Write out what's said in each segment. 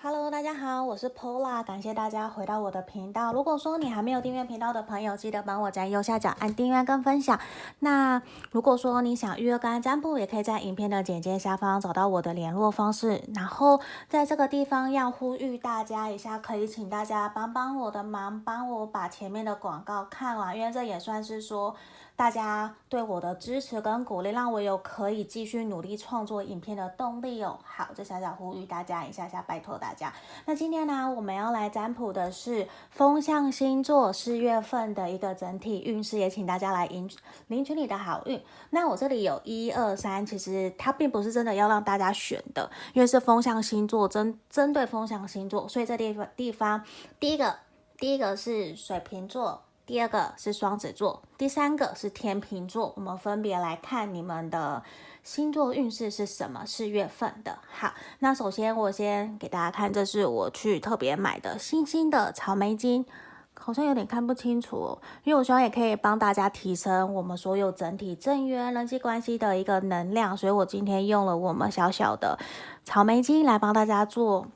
Hello，大家好，我是 Pola，感谢大家回到我的频道。如果说你还没有订阅频道的朋友，记得帮我在右下角按订阅跟分享。那如果说你想预约个案占卜，也可以在影片的简介下方找到我的联络方式。然后在这个地方要呼吁大家一下，可以请大家帮帮我的忙，帮我把前面的广告看完，因为这也算是说。大家对我的支持跟鼓励，让我有可以继续努力创作影片的动力哦。好，这小小呼吁大家一下下，拜托大家。那今天呢，我们要来占卜的是风象星座四月份的一个整体运势，也请大家来迎领取你的好运。那我这里有一二三，其实它并不是真的要让大家选的，因为是风象星座针针对风象星座，所以这地方地方第一个第一个是水瓶座。第二个是双子座，第三个是天秤座。我们分别来看你们的星座运势是什么？四月份的。好，那首先我先给大家看，这是我去特别买的星星的草莓金，好像有点看不清楚哦，因为我希望也可以帮大家提升我们所有整体正缘人际关系的一个能量，所以我今天用了我们小小的草莓金来帮大家做。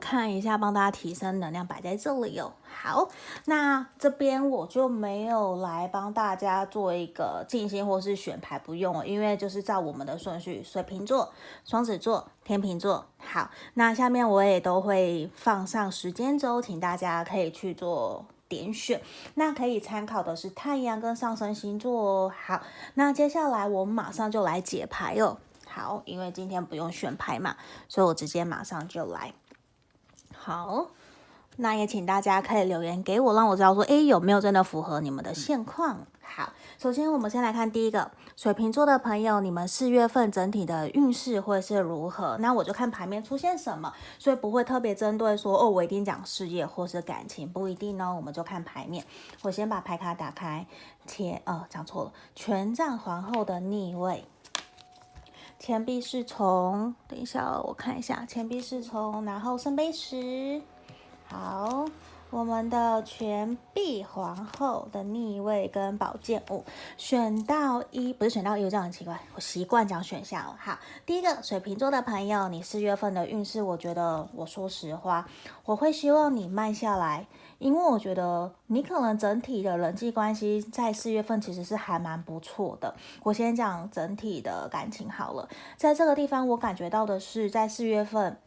看一下，帮大家提升能量，摆在这里哦。好，那这边我就没有来帮大家做一个静心或是选牌，不用了，因为就是照我们的顺序：水瓶座、双子座、天秤座。好，那下面我也都会放上时间轴，请大家可以去做点选。那可以参考的是太阳跟上升星座哦。好，那接下来我们马上就来解牌哦。好，因为今天不用选牌嘛，所以我直接马上就来。好，那也请大家可以留言给我，让我知道说，诶，有没有真的符合你们的现况？好，首先我们先来看第一个水瓶座的朋友，你们四月份整体的运势会是如何？那我就看牌面出现什么，所以不会特别针对说，哦，我一定讲事业或是感情，不一定呢。我们就看牌面。我先把牌卡打开，前，呃，讲错了，权杖皇后的逆位。钱币侍从，等一下，我看一下钱币侍从，然后圣杯十，好，我们的钱币皇后的逆位跟宝剑五，选到一，不是选到一，这样很奇怪，我习惯讲选项了。好，第一个水瓶座的朋友，你四月份的运势，我觉得，我说实话，我会希望你慢下来。因为我觉得你可能整体的人际关系在四月份其实是还蛮不错的。我先讲整体的感情好了，在这个地方我感觉到的是，在四月份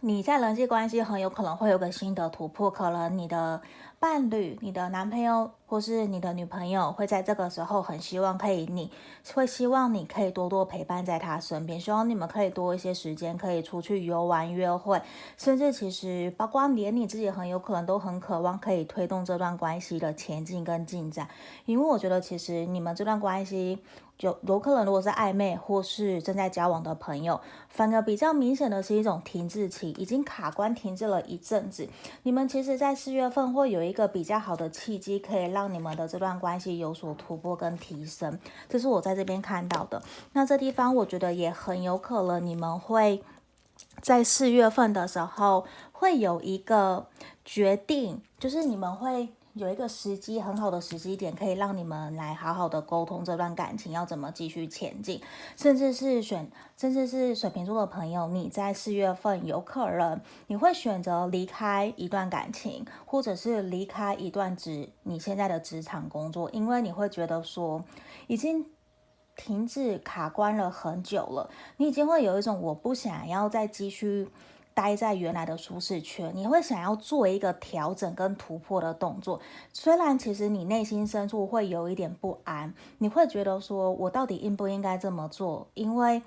你在人际关系很有可能会有个新的突破，可能你的。伴侣，你的男朋友或是你的女朋友会在这个时候很希望可以，你会希望你可以多多陪伴在他身边，希望你们可以多一些时间可以出去游玩、约会，甚至其实包括连你自己很有可能都很渴望可以推动这段关系的前进跟进展，因为我觉得其实你们这段关系。就有可能，如果是暧昧或是正在交往的朋友，反而比较明显的是一种停滞期，已经卡关停滞了一阵子。你们其实，在四月份会有一个比较好的契机，可以让你们的这段关系有所突破跟提升。这是我在这边看到的。那这地方，我觉得也很有可能，你们会在四月份的时候会有一个决定，就是你们会。有一个时机很好的时机点，可以让你们来好好的沟通这段感情要怎么继续前进，甚至是选，甚至是水瓶座的朋友，你在四月份有可能你会选择离开一段感情，或者是离开一段职你现在的职场工作，因为你会觉得说已经停滞卡关了很久了，你已经会有一种我不想要再继续。待在原来的舒适圈，你会想要做一个调整跟突破的动作。虽然其实你内心深处会有一点不安，你会觉得说，我到底应不应该这么做？因为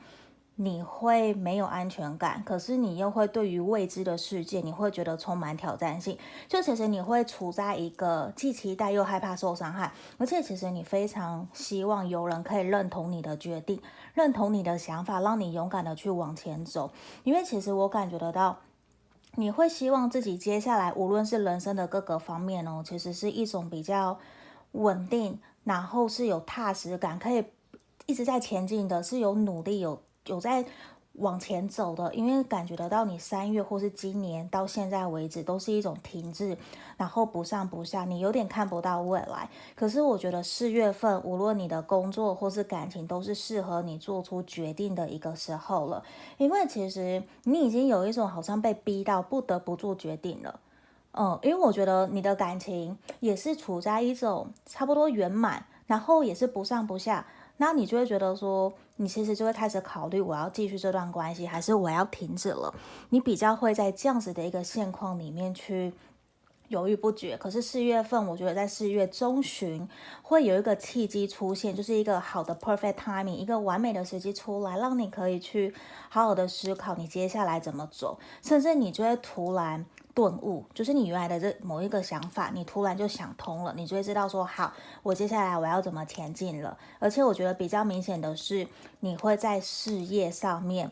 你会没有安全感，可是你又会对于未知的世界，你会觉得充满挑战性。就其实你会处在一个既期待又害怕受伤害，而且其实你非常希望有人可以认同你的决定，认同你的想法，让你勇敢的去往前走。因为其实我感觉得到，你会希望自己接下来无论是人生的各个方面哦，其实是一种比较稳定，然后是有踏实感，可以一直在前进的，是有努力有。有在往前走的，因为感觉得到你三月或是今年到现在为止都是一种停滞，然后不上不下，你有点看不到未来。可是我觉得四月份，无论你的工作或是感情，都是适合你做出决定的一个时候了。因为其实你已经有一种好像被逼到不得不做决定了，嗯，因为我觉得你的感情也是处在一种差不多圆满，然后也是不上不下。那你就会觉得说，你其实就会开始考虑，我要继续这段关系，还是我要停止了？你比较会在这样子的一个现况里面去犹豫不决。可是四月份，我觉得在四月中旬会有一个契机出现，就是一个好的 perfect timing，一个完美的时机出来，让你可以去好好的思考你接下来怎么走，甚至你就会突然。顿悟，就是你原来的这某一个想法，你突然就想通了，你就会知道说，好，我接下来我要怎么前进了。而且我觉得比较明显的是，你会在事业上面，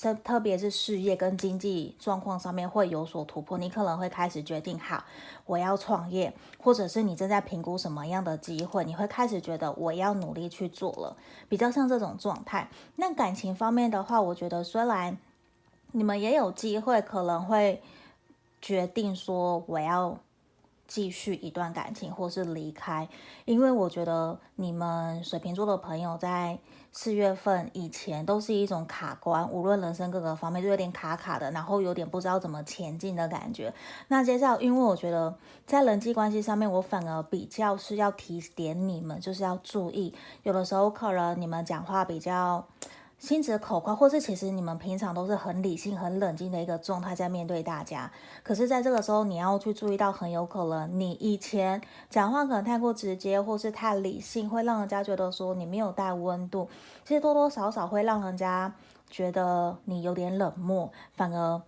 特特别是事业跟经济状况上面会有所突破。你可能会开始决定，好，我要创业，或者是你正在评估什么样的机会，你会开始觉得我要努力去做了，比较像这种状态。那感情方面的话，我觉得虽然你们也有机会，可能会。决定说我要继续一段感情，或是离开，因为我觉得你们水瓶座的朋友在四月份以前都是一种卡关，无论人生各个方面都有点卡卡的，然后有点不知道怎么前进的感觉。那接下来，因为我觉得在人际关系上面，我反而比较是要提点你们，就是要注意，有的时候可能你们讲话比较。心直口快，或是其实你们平常都是很理性、很冷静的一个状态在面对大家。可是，在这个时候，你要去注意到，很有可能你以前讲话可能太过直接，或是太理性，会让人家觉得说你没有带温度。其实多多少少会让人家觉得你有点冷漠，反而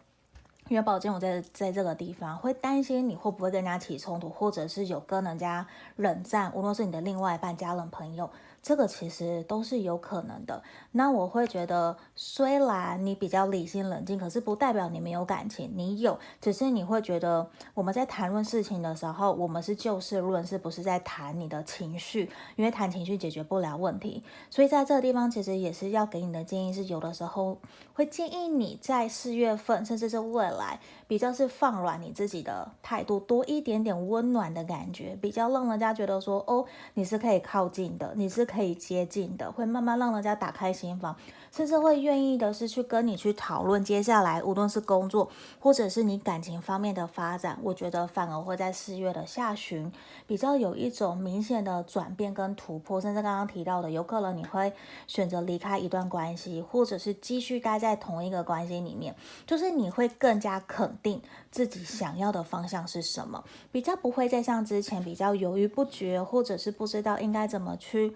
因为宝剑我在在这个地方会担心你会不会跟人家起冲突，或者是有跟人家冷战，无论是你的另外一半、家人、朋友。这个其实都是有可能的。那我会觉得，虽然你比较理性冷静，可是不代表你没有感情，你有，只是你会觉得我们在谈论事情的时候，我们是就事论事，不是在谈你的情绪，因为谈情绪解决不了问题。所以在这个地方，其实也是要给你的建议是，有的时候会建议你在四月份，甚至是未来，比较是放软你自己的态度，多一点点温暖的感觉，比较让人家觉得说，哦，你是可以靠近的，你是。可以接近的，会慢慢让人家打开心房，甚至会愿意的是去跟你去讨论接下来，无论是工作或者是你感情方面的发展，我觉得反而会在四月的下旬比较有一种明显的转变跟突破，甚至刚刚提到的，有可能你会选择离开一段关系，或者是继续待在同一个关系里面，就是你会更加肯定自己想要的方向是什么，比较不会再像之前比较犹豫不决，或者是不知道应该怎么去。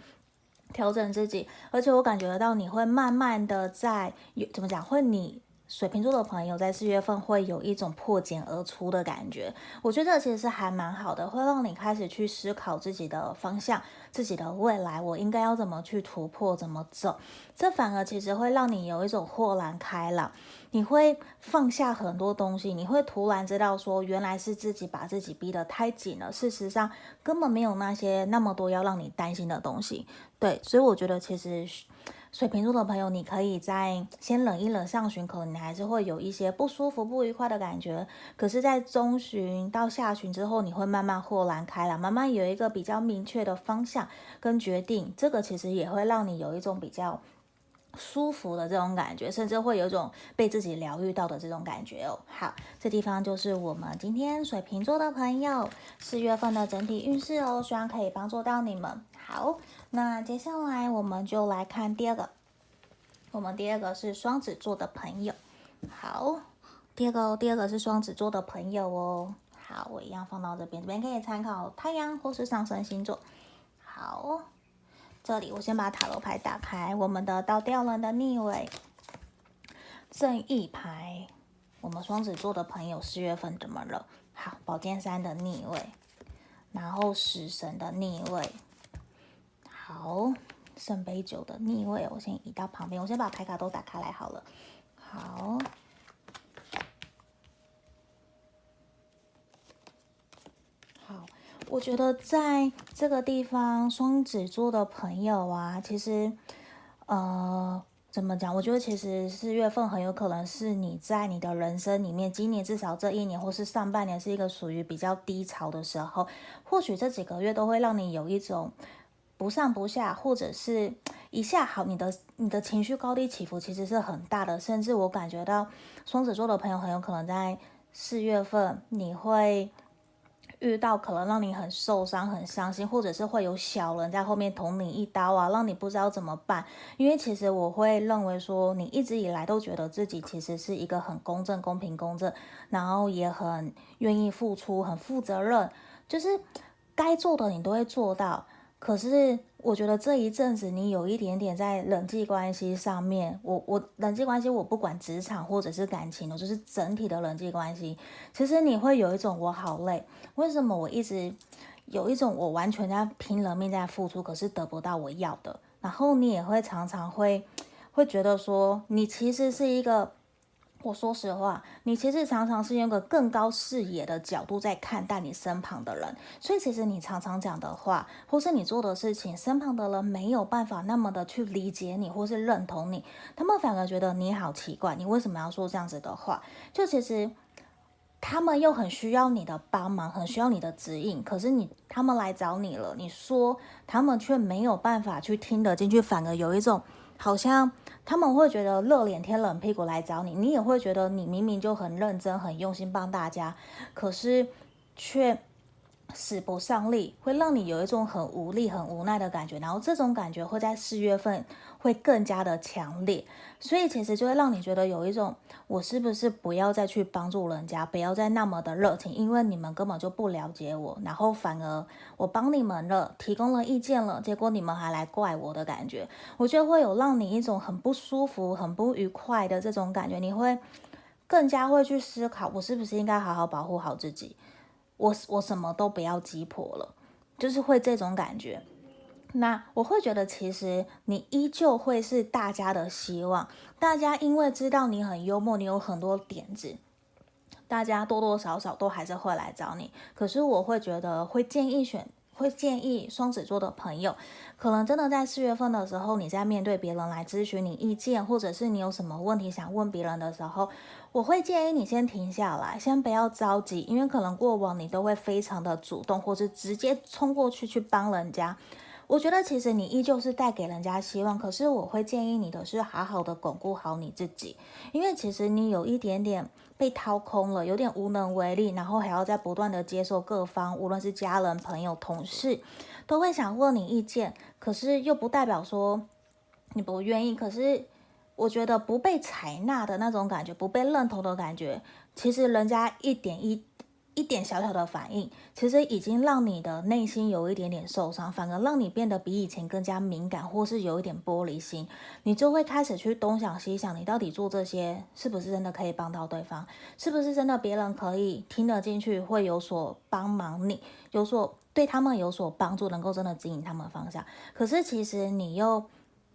调整自己，而且我感觉得到你会慢慢的在有怎么讲，会你水瓶座的朋友在四月份会有一种破茧而出的感觉。我觉得这其实是还蛮好的，会让你开始去思考自己的方向、自己的未来，我应该要怎么去突破、怎么走。这反而其实会让你有一种豁然开朗。你会放下很多东西，你会突然知道说，原来是自己把自己逼得太紧了。事实上，根本没有那些那么多要让你担心的东西。对，所以我觉得其实水瓶座的朋友，你可以在先冷一冷上旬，可能你还是会有一些不舒服、不愉快的感觉。可是，在中旬到下旬之后，你会慢慢豁然开朗，慢慢有一个比较明确的方向跟决定。这个其实也会让你有一种比较。舒服的这种感觉，甚至会有一种被自己疗愈到的这种感觉哦。好，这地方就是我们今天水瓶座的朋友四月份的整体运势哦，希望可以帮助到你们。好，那接下来我们就来看第二个，我们第二个是双子座的朋友。好，第二个第二个是双子座的朋友哦。好，我一样放到这边，这边可以参考太阳或是上升星座。好。这里我先把塔罗牌打开，我们的倒吊人的逆位，正义牌，我们双子座的朋友四月份怎么了？好，宝剑三的逆位，然后死神的逆位，好，圣杯九的逆位，我先移到旁边，我先把牌卡都打开来好了，好。我觉得在这个地方，双子座的朋友啊，其实，呃，怎么讲？我觉得其实四月份很有可能是你在你的人生里面，今年至少这一年或是上半年是一个属于比较低潮的时候。或许这几个月都会让你有一种不上不下，或者是一下好，你的你的情绪高低起伏其实是很大的。甚至我感觉到双子座的朋友很有可能在四月份你会。遇到可能让你很受伤、很伤心，或者是会有小人在后面捅你一刀啊，让你不知道怎么办。因为其实我会认为说，你一直以来都觉得自己其实是一个很公正、公平、公正，然后也很愿意付出、很负责任，就是该做的你都会做到。可是我觉得这一阵子你有一点点在人际关系上面，我我人际关系我不管职场或者是感情，我就是整体的人际关系，其实你会有一种我好累，为什么我一直有一种我完全在拼了命在付出，可是得不到我要的，然后你也会常常会会觉得说你其实是一个。我说实话，你其实常常是用个更高视野的角度在看待你身旁的人，所以其实你常常讲的话，或是你做的事情，身旁的人没有办法那么的去理解你，或是认同你，他们反而觉得你好奇怪，你为什么要说这样子的话？就其实他们又很需要你的帮忙，很需要你的指引，可是你他们来找你了，你说他们却没有办法去听得进去，反而有一种好像。他们会觉得热脸贴冷屁股来找你，你也会觉得你明明就很认真、很用心帮大家，可是却使不上力，会让你有一种很无力、很无奈的感觉。然后这种感觉会在四月份会更加的强烈。所以其实就会让你觉得有一种，我是不是不要再去帮助人家，不要再那么的热情，因为你们根本就不了解我，然后反而我帮你们了，提供了意见了，结果你们还来怪我的感觉，我觉得会有让你一种很不舒服、很不愉快的这种感觉，你会更加会去思考，我是不是应该好好保护好自己，我我什么都不要鸡婆了，就是会这种感觉。那我会觉得，其实你依旧会是大家的希望。大家因为知道你很幽默，你有很多点子，大家多多少少都还是会来找你。可是我会觉得，会建议选，会建议双子座的朋友，可能真的在四月份的时候，你在面对别人来咨询你意见，或者是你有什么问题想问别人的时候，我会建议你先停下来，先不要着急，因为可能过往你都会非常的主动，或是直接冲过去去帮人家。我觉得其实你依旧是带给人家希望，可是我会建议你的是好好的巩固好你自己，因为其实你有一点点被掏空了，有点无能为力，然后还要在不断的接受各方，无论是家人、朋友、同事，都会想问你意见，可是又不代表说你不愿意。可是我觉得不被采纳的那种感觉，不被认同的感觉，其实人家一点一。一点小小的反应，其实已经让你的内心有一点点受伤，反而让你变得比以前更加敏感，或是有一点玻璃心，你就会开始去东想西想，你到底做这些是不是真的可以帮到对方？是不是真的别人可以听得进去，会有所帮忙你，有所对他们有所帮助，能够真的指引他们方向？可是其实你又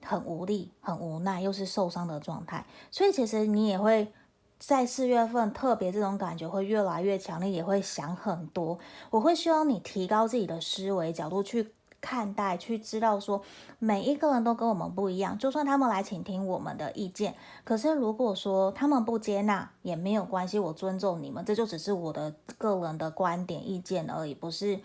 很无力、很无奈，又是受伤的状态，所以其实你也会。在四月份，特别这种感觉会越来越强烈，也会想很多。我会希望你提高自己的思维角度去看待，去知道说每一个人都跟我们不一样。就算他们来倾听我们的意见，可是如果说他们不接纳也没有关系，我尊重你们，这就只是我的个人的观点意见而已，不是。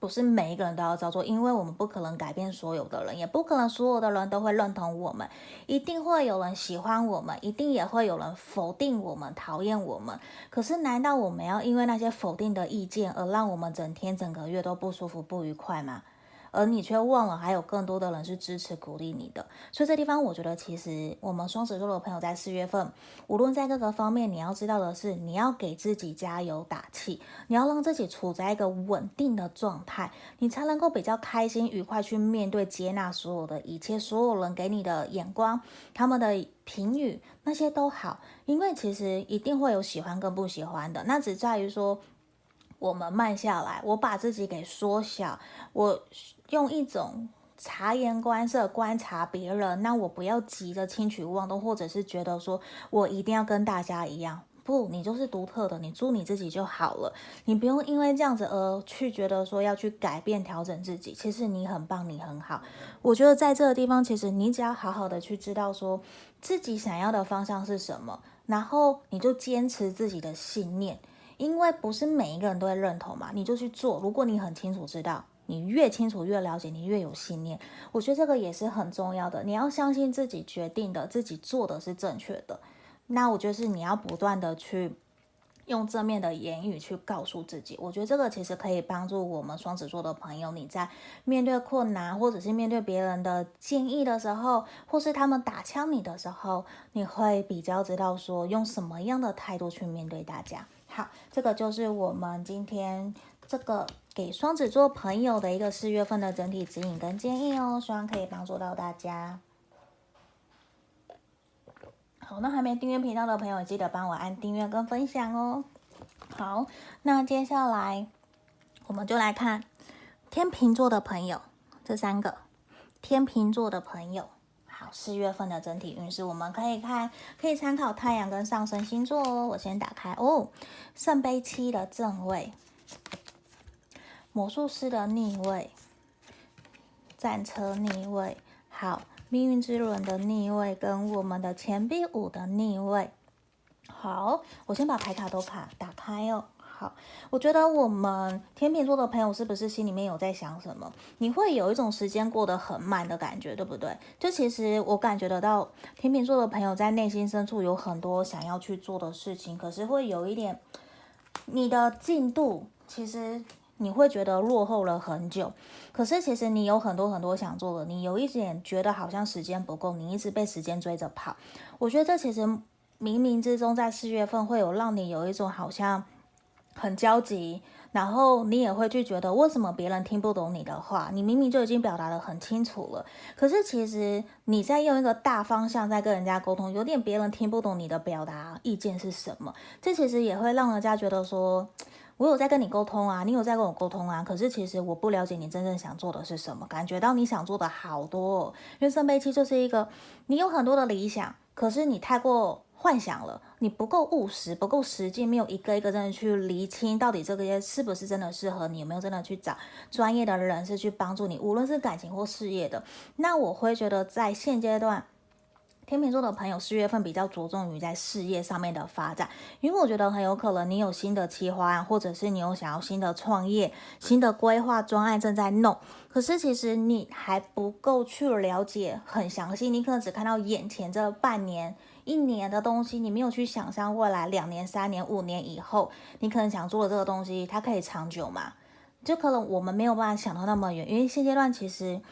不是每一个人都要照做，因为我们不可能改变所有的人，也不可能所有的人都会认同我们，一定会有人喜欢我们，一定也会有人否定我们、讨厌我们。可是，难道我们要因为那些否定的意见而让我们整天、整个月都不舒服、不愉快吗？而你却忘了，还有更多的人是支持、鼓励你的。所以这地方，我觉得其实我们双子座的朋友在四月份，无论在各个方面，你要知道的是，你要给自己加油打气，你要让自己处在一个稳定的状态，你才能够比较开心、愉快去面对、接纳所有的一切，所有人给你的眼光、他们的评语，那些都好，因为其实一定会有喜欢跟不喜欢的，那只在于说。我们慢下来，我把自己给缩小，我用一种察言观色观察别人。那我不要急着轻举妄动，或者是觉得说我一定要跟大家一样。不，你就是独特的，你做你自己就好了。你不用因为这样子而去觉得说要去改变、调整自己。其实你很棒，你很好。我觉得在这个地方，其实你只要好好的去知道说自己想要的方向是什么，然后你就坚持自己的信念，因为不是每一个人都会认同嘛，你就去做。如果你很清楚知道。你越清楚、越了解，你越有信念。我觉得这个也是很重要的。你要相信自己决定的、自己做的是正确的。那我觉得是你要不断的去用正面的言语去告诉自己。我觉得这个其实可以帮助我们双子座的朋友，你在面对困难或者是面对别人的建议的时候，或是他们打枪你的时候，你会比较知道说用什么样的态度去面对大家。好，这个就是我们今天这个。给双子座朋友的一个四月份的整体指引跟建议哦，希望可以帮助到大家。好，那还没订阅频道的朋友，记得帮我按订阅跟分享哦。好，那接下来我们就来看天秤座的朋友，这三个天秤座的朋友，好，四月份的整体运势，我们可以看，可以参考太阳跟上升星座哦。我先打开哦，圣杯七的正位。魔术师的逆位，战车逆位，好，命运之轮的逆位跟我们的钱币五的逆位，好，我先把牌卡都卡打开哦。好，我觉得我们天秤座的朋友是不是心里面有在想什么？你会有一种时间过得很慢的感觉，对不对？就其实我感觉得到，天秤座的朋友在内心深处有很多想要去做的事情，可是会有一点，你的进度其实。你会觉得落后了很久，可是其实你有很多很多想做的，你有一点觉得好像时间不够，你一直被时间追着跑。我觉得这其实冥冥之中在四月份会有让你有一种好像很焦急，然后你也会去觉得为什么别人听不懂你的话？你明明就已经表达得很清楚了，可是其实你在用一个大方向在跟人家沟通，有点别人听不懂你的表达意见是什么，这其实也会让人家觉得说。我有在跟你沟通啊，你有在跟我沟通啊，可是其实我不了解你真正想做的是什么，感觉到你想做的好多哦，因为圣杯七就是一个你有很多的理想，可是你太过幻想了，你不够务实，不够实际，没有一个一个真的去厘清到底这个是不是真的适合你，有没有真的去找专业的人士去帮助你，无论是感情或事业的，那我会觉得在现阶段。天秤座的朋友，四月份比较着重于在事业上面的发展，因为我觉得很有可能你有新的计划案，或者是你有想要新的创业、新的规划专案正在弄，可是其实你还不够去了解很详细，你可能只看到眼前这半年、一年的东西，你没有去想象未来两年、三年、五年以后，你可能想做的这个东西，它可以长久吗？就可能我们没有办法想到那么远，因为现阶段其实。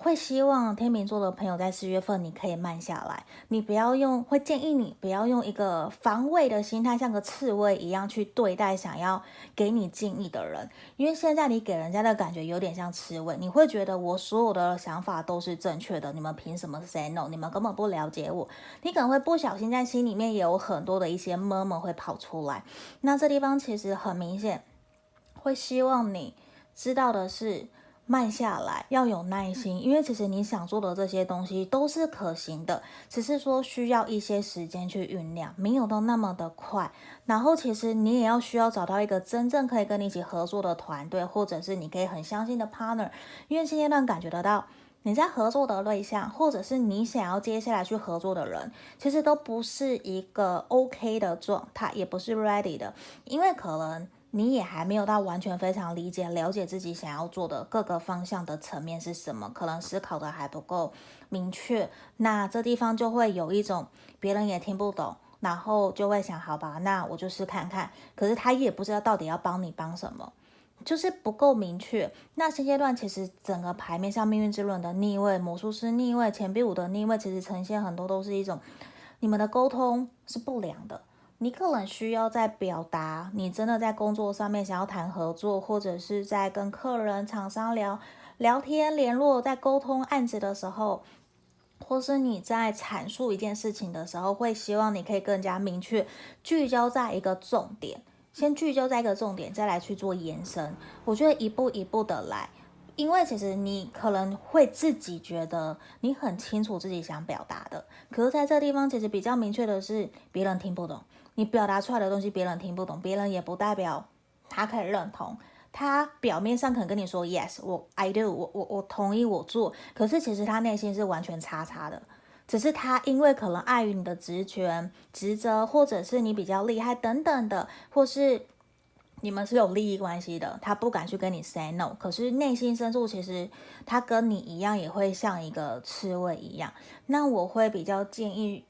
会希望天秤座的朋友在四月份你可以慢下来，你不要用，会建议你不要用一个防卫的心态，像个刺猬一样去对待想要给你建议的人，因为现在你给人家的感觉有点像刺猬，你会觉得我所有的想法都是正确的，你们凭什么 say no？你们根本不了解我，你可能会不小心在心里面也有很多的一些么么会跑出来，那这地方其实很明显，会希望你知道的是。慢下来，要有耐心，因为其实你想做的这些东西都是可行的，只是说需要一些时间去酝酿，没有到那么的快。然后其实你也要需要找到一个真正可以跟你一起合作的团队，或者是你可以很相信的 partner，因为现阶段感觉得到你在合作的对象，或者是你想要接下来去合作的人，其实都不是一个 OK 的状态，也不是 ready 的，因为可能。你也还没有到完全非常理解、了解自己想要做的各个方向的层面是什么，可能思考的还不够明确。那这地方就会有一种别人也听不懂，然后就会想：好吧，那我就试看看。可是他也不知道到底要帮你帮什么，就是不够明确。那现阶段其实整个牌面上，命运之轮的逆位、魔术师逆位、钱币五的逆位，其实呈现很多都是一种你们的沟通是不良的。你可能需要在表达，你真的在工作上面想要谈合作，或者是在跟客人、厂商聊聊天、联络，在沟通案子的时候，或是你在阐述一件事情的时候，会希望你可以更加明确，聚焦在一个重点，先聚焦在一个重点，再来去做延伸。我觉得一步一步的来。因为其实你可能会自己觉得你很清楚自己想表达的，可是在这地方其实比较明确的是，别人听不懂你表达出来的东西，别人听不懂，别人也不代表他可以认同。他表面上可能跟你说 yes，我 I do，我我我同意我做，可是其实他内心是完全叉叉的，只是他因为可能碍于你的职权、职责，或者是你比较厉害等等的，或是。你们是有利益关系的，他不敢去跟你 say no，可是内心深处其实他跟你一样，也会像一个刺猬一样。那我会比较建议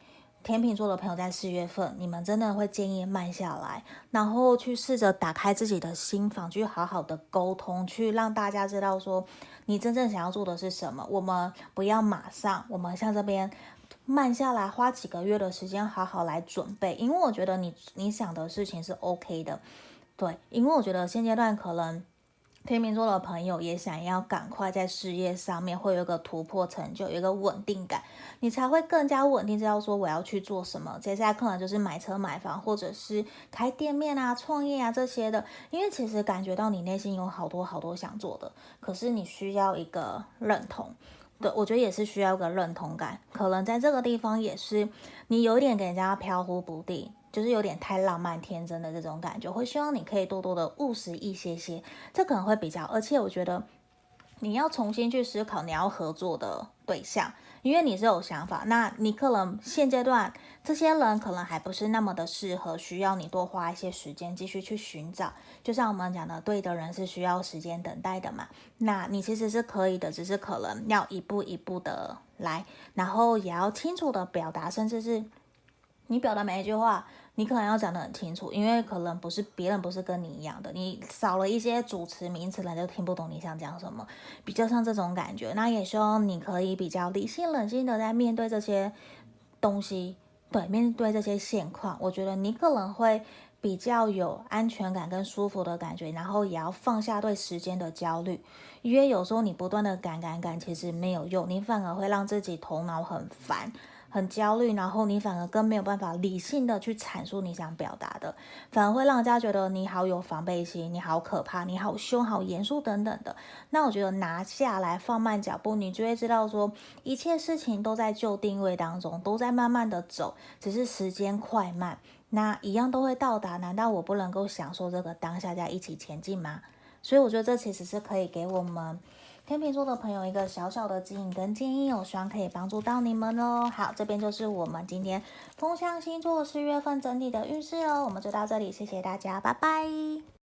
天秤座的朋友在四月份，你们真的会建议慢下来，然后去试着打开自己的心房，去好好的沟通，去让大家知道说你真正想要做的是什么。我们不要马上，我们像这边慢下来，花几个月的时间好好来准备，因为我觉得你你想的事情是 OK 的。对，因为我觉得现阶段可能天秤座的朋友也想要赶快在事业上面会有个突破成就，有一个稳定感，你才会更加稳定，知道说我要去做什么。接下来可能就是买车买房，或者是开店面啊、创业啊这些的。因为其实感觉到你内心有好多好多想做的，可是你需要一个认同。对，我觉得也是需要个认同感，可能在这个地方也是你有点给人家飘忽不定。就是有点太浪漫天真的这种感觉，会希望你可以多多的务实一些些，这可能会比较。而且我觉得你要重新去思考你要合作的对象，因为你是有想法，那你可能现阶段这些人可能还不是那么的适合，需要你多花一些时间继续去寻找。就像我们讲的，对的人是需要时间等待的嘛。那你其实是可以的，只是可能要一步一步的来，然后也要清楚的表达，甚至是。你表达每一句话，你可能要讲得很清楚，因为可能不是别人不是跟你一样的，你少了一些主词名词，人就听不懂你想讲什么，比较像这种感觉。那也希望你可以比较理性冷静的在面对这些东西，对，面对这些现况，我觉得你可能会比较有安全感跟舒服的感觉，然后也要放下对时间的焦虑，因为有时候你不断的赶赶赶，其实没有用，你反而会让自己头脑很烦。很焦虑，然后你反而更没有办法理性的去阐述你想表达的，反而会让人家觉得你好有防备心，你好可怕，你好凶，好严肃等等的。那我觉得拿下来，放慢脚步，你就会知道说，一切事情都在就定位当中，都在慢慢的走，只是时间快慢，那一样都会到达。难道我不能够享受这个当下，在一起前进吗？所以我觉得这其实是可以给我们。天秤座的朋友，一个小小的指引跟建议，我希望可以帮助到你们哦。好，这边就是我们今天风象星座四月份整体的运势哦。我们就到这里，谢谢大家，拜拜。